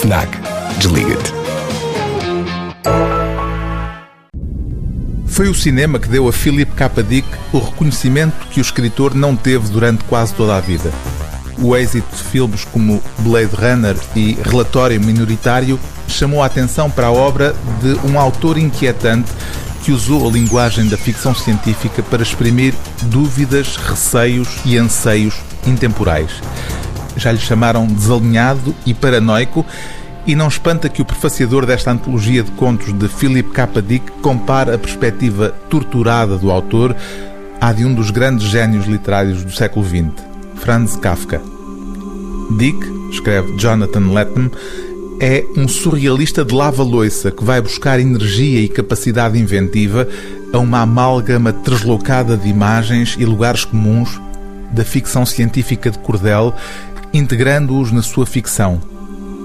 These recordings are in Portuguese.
FNAC. Desliga-te. Foi o cinema que deu a Philip K. Dick o reconhecimento que o escritor não teve durante quase toda a vida. O êxito de filmes como Blade Runner e Relatório Minoritário chamou a atenção para a obra de um autor inquietante que usou a linguagem da ficção científica para exprimir dúvidas, receios e anseios intemporais. Já lhe chamaram desalinhado e paranoico, e não espanta que o prefaciador desta antologia de contos de Philip K. Dick compare a perspectiva torturada do autor à de um dos grandes gênios literários do século XX, Franz Kafka. Dick, escreve Jonathan Lethem, é um surrealista de lava-loiça que vai buscar energia e capacidade inventiva a uma amálgama deslocada de imagens e lugares comuns da ficção científica de cordel, integrando-os na sua ficção.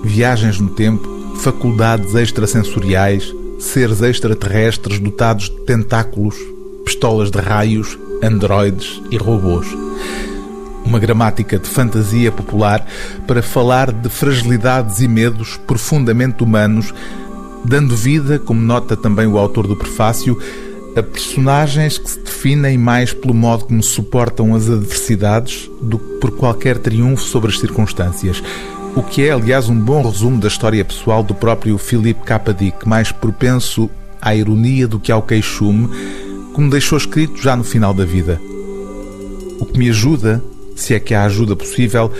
Viagens no tempo, faculdades extrasensoriais, seres extraterrestres dotados de tentáculos, pistolas de raios, androides e robôs uma gramática de fantasia popular para falar de fragilidades e medos profundamente humanos, dando vida, como nota também o autor do prefácio, a personagens que se definem mais pelo modo como suportam as adversidades do que por qualquer triunfo sobre as circunstâncias. O que é, aliás, um bom resumo da história pessoal do próprio Philip. Dick, mais propenso à ironia do que ao queixume, como deixou escrito já no final da vida. O que me ajuda se é que há ajuda possível,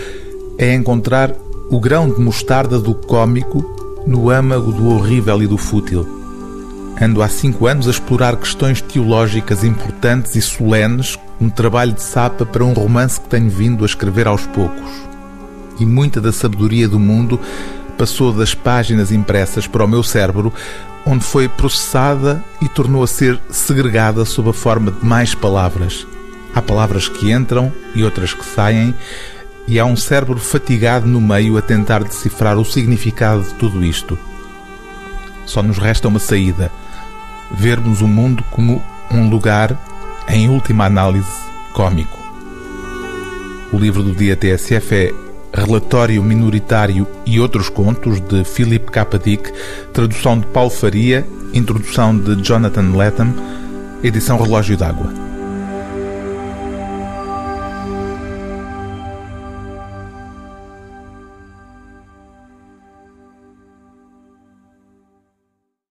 é encontrar o grão de mostarda do cômico no âmago do horrível e do fútil. Ando há cinco anos a explorar questões teológicas importantes e solenes, um trabalho de sapa para um romance que tenho vindo a escrever aos poucos. E muita da sabedoria do mundo passou das páginas impressas para o meu cérebro, onde foi processada e tornou a ser segregada sob a forma de mais palavras. Há palavras que entram e outras que saem, e há um cérebro fatigado no meio a tentar decifrar o significado de tudo isto. Só nos resta uma saída: vermos o mundo como um lugar, em última análise, cômico. O livro do dia TSF é Relatório Minoritário e Outros Contos, de Philip K. Dick, tradução de Paulo Faria, introdução de Jonathan Lethem, edição Relógio d'Água.